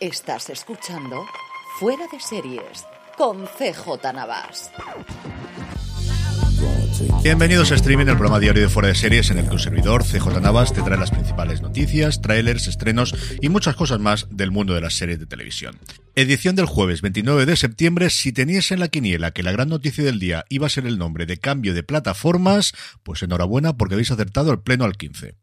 Estás escuchando Fuera de Series con CJ Navas. Bienvenidos a Streaming, el programa diario de Fuera de Series en el que un servidor, CJ Navas, te trae las principales noticias, trailers, estrenos y muchas cosas más del mundo de las series de televisión. Edición del jueves 29 de septiembre. Si tenías en la quiniela que la gran noticia del día iba a ser el nombre de cambio de plataformas, pues enhorabuena porque habéis acertado el pleno al 15.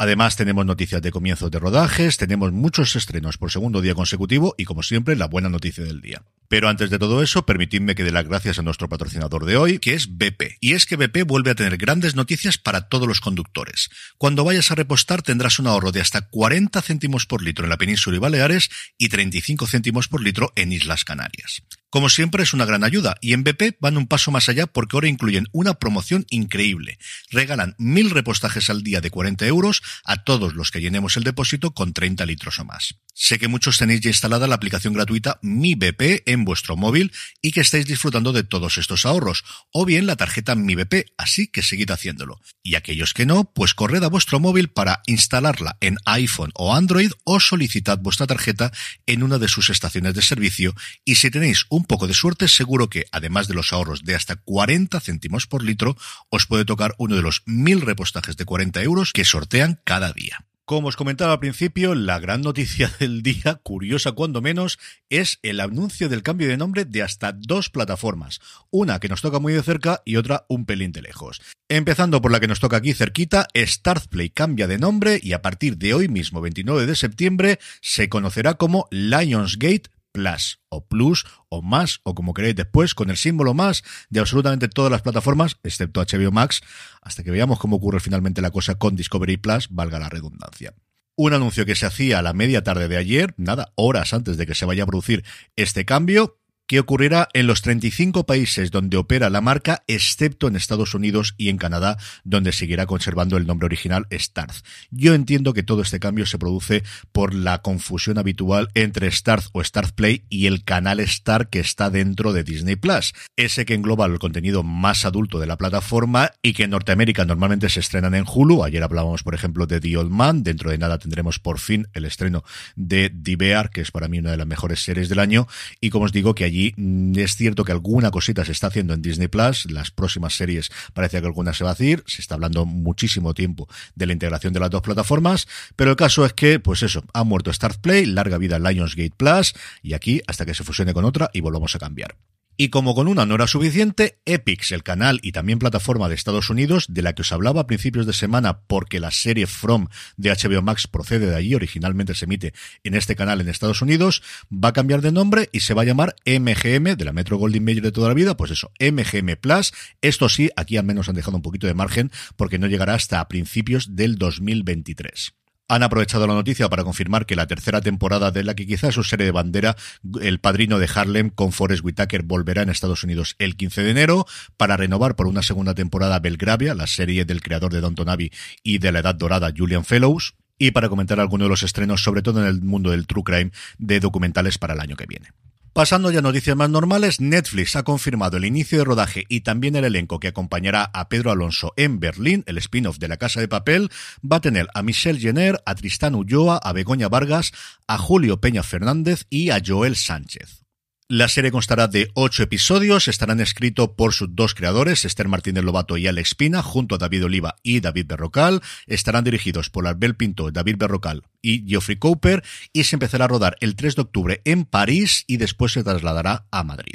Además, tenemos noticias de comienzos de rodajes, tenemos muchos estrenos por segundo día consecutivo y, como siempre, la buena noticia del día. Pero antes de todo eso, permitidme que dé las gracias a nuestro patrocinador de hoy, que es BP. Y es que BP vuelve a tener grandes noticias para todos los conductores. Cuando vayas a repostar tendrás un ahorro de hasta 40 céntimos por litro en la península y Baleares y 35 céntimos por litro en Islas Canarias. Como siempre es una gran ayuda y en BP van un paso más allá porque ahora incluyen una promoción increíble. Regalan mil repostajes al día de 40 euros a todos los que llenemos el depósito con 30 litros o más. Sé que muchos tenéis ya instalada la aplicación gratuita Mi BP en vuestro móvil y que estáis disfrutando de todos estos ahorros, o bien la tarjeta Mi BP, así que seguid haciéndolo. Y aquellos que no, pues corred a vuestro móvil para instalarla en iPhone o Android o solicitad vuestra tarjeta en una de sus estaciones de servicio y si tenéis un poco de suerte seguro que, además de los ahorros de hasta 40 céntimos por litro, os puede tocar uno de los mil repostajes de 40 euros que sortean cada día. Como os comentaba al principio, la gran noticia del día, curiosa cuando menos, es el anuncio del cambio de nombre de hasta dos plataformas. Una que nos toca muy de cerca y otra un pelín de lejos. Empezando por la que nos toca aquí cerquita, Startplay cambia de nombre y a partir de hoy mismo, 29 de septiembre, se conocerá como Lionsgate Plus o Plus o más o como queréis después con el símbolo más de absolutamente todas las plataformas excepto HBO Max hasta que veamos cómo ocurre finalmente la cosa con Discovery Plus, valga la redundancia. Un anuncio que se hacía a la media tarde de ayer, nada, horas antes de que se vaya a producir este cambio, que ocurrirá en los 35 países donde opera la marca, excepto en Estados Unidos y en Canadá, donde seguirá conservando el nombre original Starz. Yo entiendo que todo este cambio se produce por la confusión habitual entre Starz o Starz Play y el canal Star que está dentro de Disney Plus, ese que engloba el contenido más adulto de la plataforma y que en Norteamérica normalmente se estrenan en Hulu. Ayer hablábamos, por ejemplo, de The Old Man. Dentro de nada tendremos por fin el estreno de The Bear, que es para mí una de las mejores series del año. Y como os digo, que allí Mm, es cierto que alguna cosita se está haciendo en Disney Plus. Las próximas series parece que alguna se va a decir. Se está hablando muchísimo tiempo de la integración de las dos plataformas. Pero el caso es que, pues eso, ha muerto Start Play, larga vida Lionsgate Plus. Y aquí hasta que se fusione con otra y volvamos a cambiar. Y como con una no era suficiente, Epix, el canal y también plataforma de Estados Unidos, de la que os hablaba a principios de semana porque la serie From de HBO Max procede de allí, originalmente se emite en este canal en Estados Unidos, va a cambiar de nombre y se va a llamar MGM, de la Metro Goldwyn Mayer de toda la vida, pues eso, MGM Plus. Esto sí, aquí al menos han dejado un poquito de margen porque no llegará hasta principios del 2023 han aprovechado la noticia para confirmar que la tercera temporada de la que quizás su serie de bandera, El Padrino de Harlem con Forrest Whitaker volverá en Estados Unidos el 15 de enero para renovar por una segunda temporada Belgravia, la serie del creador de Downton Abbey y de la Edad Dorada Julian Fellows y para comentar algunos de los estrenos, sobre todo en el mundo del true crime, de documentales para el año que viene. Pasando ya a noticias más normales, Netflix ha confirmado el inicio de rodaje y también el elenco que acompañará a Pedro Alonso en Berlín, el spin-off de La Casa de Papel. Va a tener a Michelle Jenner, a Tristán Ulloa, a Begoña Vargas, a Julio Peña Fernández y a Joel Sánchez. La serie constará de ocho episodios, estarán escritos por sus dos creadores, Esther Martínez Lobato y Alex Pina, junto a David Oliva y David Berrocal. Estarán dirigidos por Albert Pinto, David Berrocal y Geoffrey Cooper y se empezará a rodar el 3 de octubre en París y después se trasladará a Madrid.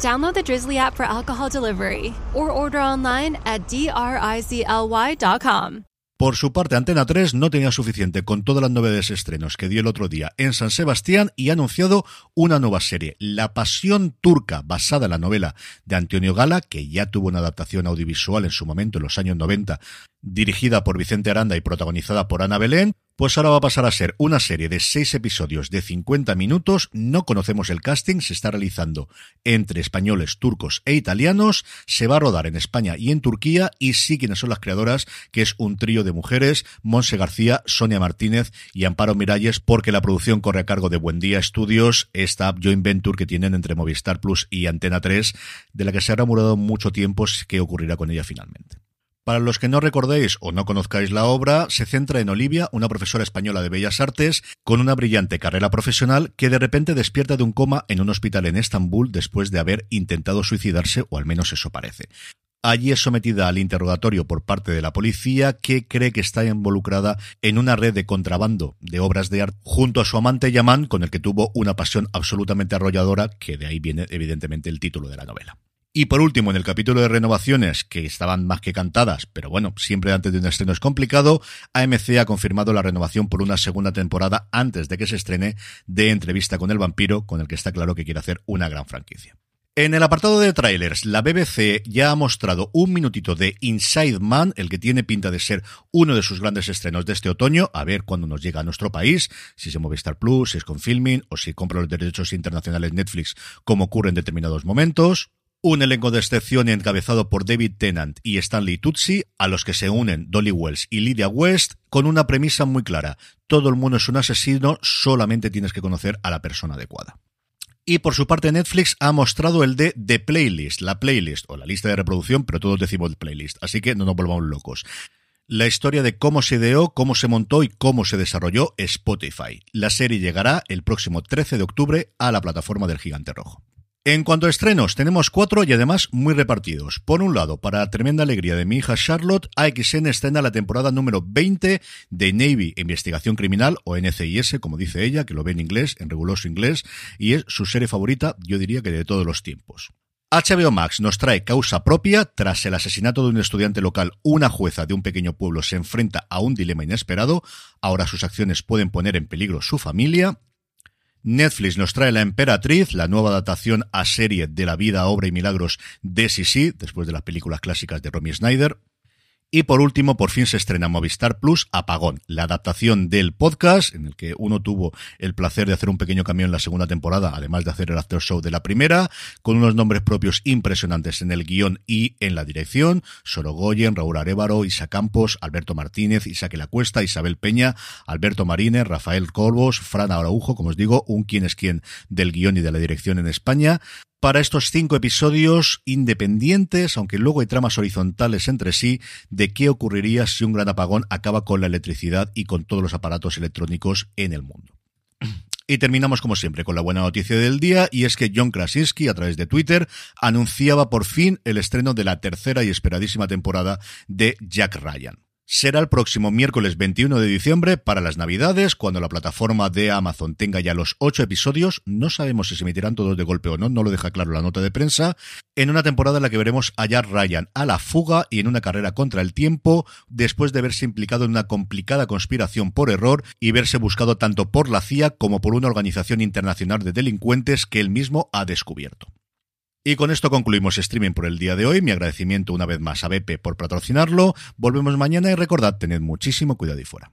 Download the Drizzly app for alcohol delivery or order online at drizly.com. Por su parte, Antena 3 no tenía suficiente con todas las novedades estrenos que dio el otro día en San Sebastián y ha anunciado una nueva serie, La Pasión Turca, basada en la novela de Antonio Gala, que ya tuvo una adaptación audiovisual en su momento en los años 90, dirigida por Vicente Aranda y protagonizada por Ana Belén, pues ahora va a pasar a ser una serie de seis episodios de 50 minutos. No conocemos el casting, se está realizando entre españoles, turcos e italianos. Se va a rodar en España y en Turquía. Y sí, quienes son las creadoras, que es un trío de mujeres: Monse García, Sonia Martínez y Amparo Miralles, porque la producción corre a cargo de Buendía Studios, esta joint venture que tienen entre Movistar Plus y Antena 3, de la que se ha rumorado mucho tiempo qué ocurrirá con ella finalmente. Para los que no recordéis o no conozcáis la obra, se centra en Olivia, una profesora española de Bellas Artes, con una brillante carrera profesional que de repente despierta de un coma en un hospital en Estambul después de haber intentado suicidarse, o al menos eso parece. Allí es sometida al interrogatorio por parte de la policía que cree que está involucrada en una red de contrabando de obras de arte junto a su amante Yaman, con el que tuvo una pasión absolutamente arrolladora, que de ahí viene evidentemente el título de la novela. Y por último, en el capítulo de renovaciones, que estaban más que cantadas, pero bueno, siempre antes de un estreno es complicado, AMC ha confirmado la renovación por una segunda temporada antes de que se estrene de Entrevista con el vampiro, con el que está claro que quiere hacer una gran franquicia. En el apartado de trailers, la BBC ya ha mostrado un minutito de Inside Man, el que tiene pinta de ser uno de sus grandes estrenos de este otoño, a ver cuándo nos llega a nuestro país, si se mueve Star Plus, si es con filming o si compra los derechos internacionales Netflix, como ocurre en determinados momentos. Un elenco de excepción encabezado por David Tennant y Stanley Tutsi, a los que se unen Dolly Wells y Lydia West, con una premisa muy clara. Todo el mundo es un asesino, solamente tienes que conocer a la persona adecuada. Y por su parte Netflix ha mostrado el de The Playlist, la playlist o la lista de reproducción, pero todos decimos playlist, así que no nos volvamos locos. La historia de cómo se ideó, cómo se montó y cómo se desarrolló Spotify. La serie llegará el próximo 13 de octubre a la plataforma del Gigante Rojo. En cuanto a estrenos, tenemos cuatro y además muy repartidos. Por un lado, para tremenda alegría de mi hija Charlotte, AXN estrena la temporada número 20 de Navy Investigación Criminal, o NCIS, como dice ella, que lo ve en inglés, en riguroso inglés, y es su serie favorita, yo diría que de todos los tiempos. HBO Max nos trae causa propia. Tras el asesinato de un estudiante local, una jueza de un pequeño pueblo se enfrenta a un dilema inesperado. Ahora sus acciones pueden poner en peligro su familia. Netflix nos trae La Emperatriz, la nueva adaptación a serie de la vida, obra y milagros de Sisi, después de las películas clásicas de Romy Snyder. Y por último, por fin se estrena Movistar Plus Apagón, la adaptación del podcast, en el que uno tuvo el placer de hacer un pequeño cambio en la segunda temporada, además de hacer el after show de la primera, con unos nombres propios impresionantes en el guion y en la dirección. Sorogoyen, Raúl Arevaro, Isa Campos, Alberto Martínez, Isaac La Cuesta, Isabel Peña, Alberto Marínez, Rafael Colbos, Fran Araujo, como os digo, un quién es quién del guion y de la dirección en España para estos cinco episodios independientes, aunque luego hay tramas horizontales entre sí, de qué ocurriría si un gran apagón acaba con la electricidad y con todos los aparatos electrónicos en el mundo. Y terminamos como siempre con la buena noticia del día y es que John Krasinski a través de Twitter anunciaba por fin el estreno de la tercera y esperadísima temporada de Jack Ryan será el próximo miércoles 21 de diciembre para las Navidades, cuando la plataforma de Amazon tenga ya los ocho episodios. No sabemos si se emitirán todos de golpe o no, no lo deja claro la nota de prensa. En una temporada en la que veremos a Jack Ryan a la fuga y en una carrera contra el tiempo, después de verse implicado en una complicada conspiración por error y verse buscado tanto por la CIA como por una organización internacional de delincuentes que él mismo ha descubierto. Y con esto concluimos streaming por el día de hoy. Mi agradecimiento una vez más a Bepe por patrocinarlo. Volvemos mañana y recordad, tened muchísimo cuidado y fuera.